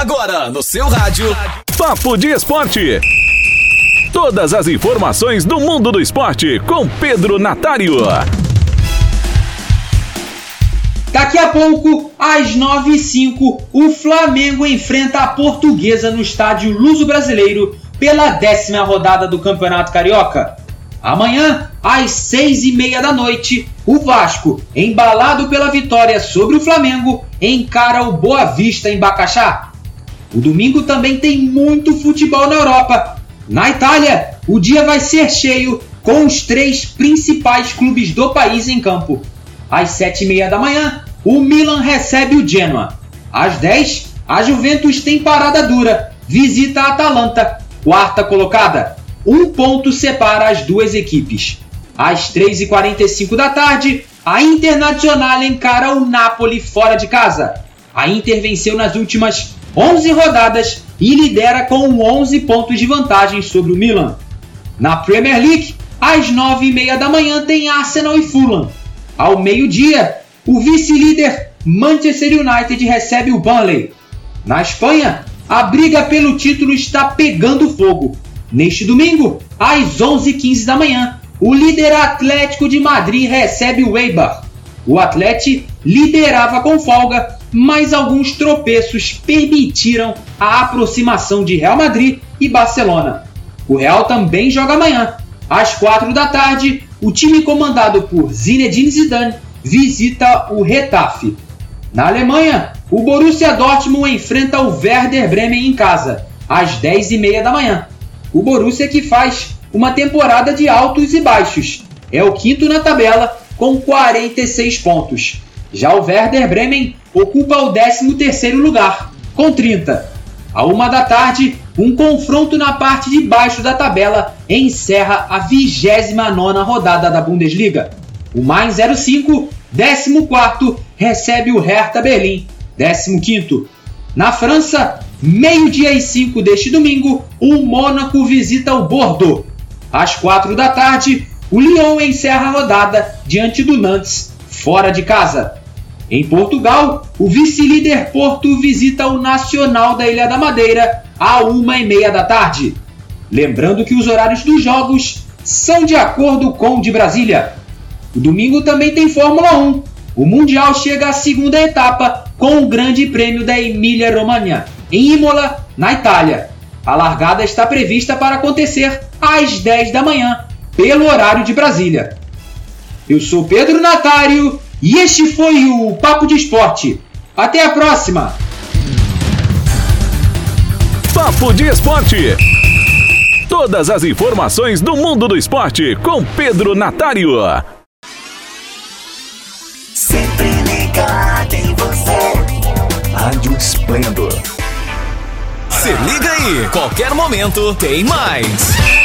Agora no seu rádio. Papo de Esporte. Todas as informações do mundo do esporte com Pedro Natário. Daqui a pouco, às 9h05, o Flamengo enfrenta a Portuguesa no estádio Luso Brasileiro pela décima rodada do Campeonato Carioca. Amanhã, às 6h30 da noite, o Vasco, embalado pela vitória sobre o Flamengo, encara o Boa Vista em Bacaxá. O domingo também tem muito futebol na Europa. Na Itália, o dia vai ser cheio com os três principais clubes do país em campo. Às 7h30 da manhã, o Milan recebe o Genoa. Às 10 a Juventus tem parada dura, visita a Atalanta, quarta colocada. Um ponto separa as duas equipes. Às 3h45 da tarde, a Internacional encara o Napoli fora de casa. A Inter venceu nas últimas 11 rodadas e lidera com 11 pontos de vantagem sobre o Milan. Na Premier League, às 9h30 da manhã tem Arsenal e Fulham. Ao meio-dia, o vice-líder Manchester United recebe o Burnley. Na Espanha, a briga pelo título está pegando fogo. Neste domingo, às 11h15 da manhã, o líder Atlético de Madrid recebe o Eibar. O Atlético liderava com folga, mas alguns tropeços permitiram a aproximação de Real Madrid e Barcelona. O Real também joga amanhã. Às 4 da tarde, o time comandado por Zinedine Zidane visita o Retafe. Na Alemanha, o Borussia Dortmund enfrenta o Werder Bremen em casa, às 10h30 da manhã. O Borussia que faz uma temporada de altos e baixos. É o quinto na tabela, com 46 pontos. Já o Werder Bremen ocupa o 13º lugar, com 30. À uma da tarde, um confronto na parte de baixo da tabela encerra a 29ª rodada da Bundesliga. O Mainz 05, 14 recebe o Hertha Berlim, 15 Na França, meio-dia e 5 deste domingo, o Mônaco visita o Bordeaux. Às 4 da tarde, o Lyon encerra a rodada diante do Nantes, fora de casa. Em Portugal, o vice-líder Porto visita o Nacional da Ilha da Madeira à uma e meia da tarde. Lembrando que os horários dos jogos são de acordo com o de Brasília. O domingo também tem Fórmula 1. O Mundial chega à segunda etapa com o Grande Prêmio da Emília-Romagna, em Imola, na Itália. A largada está prevista para acontecer às 10 da manhã, pelo horário de Brasília. Eu sou Pedro Natário e este foi o Papo de Esporte. Até a próxima! Papo de Esporte. Todas as informações do mundo do esporte com Pedro Natário. Sempre ligado em você. Rádio Esplendor. Se liga aí, qualquer momento tem mais.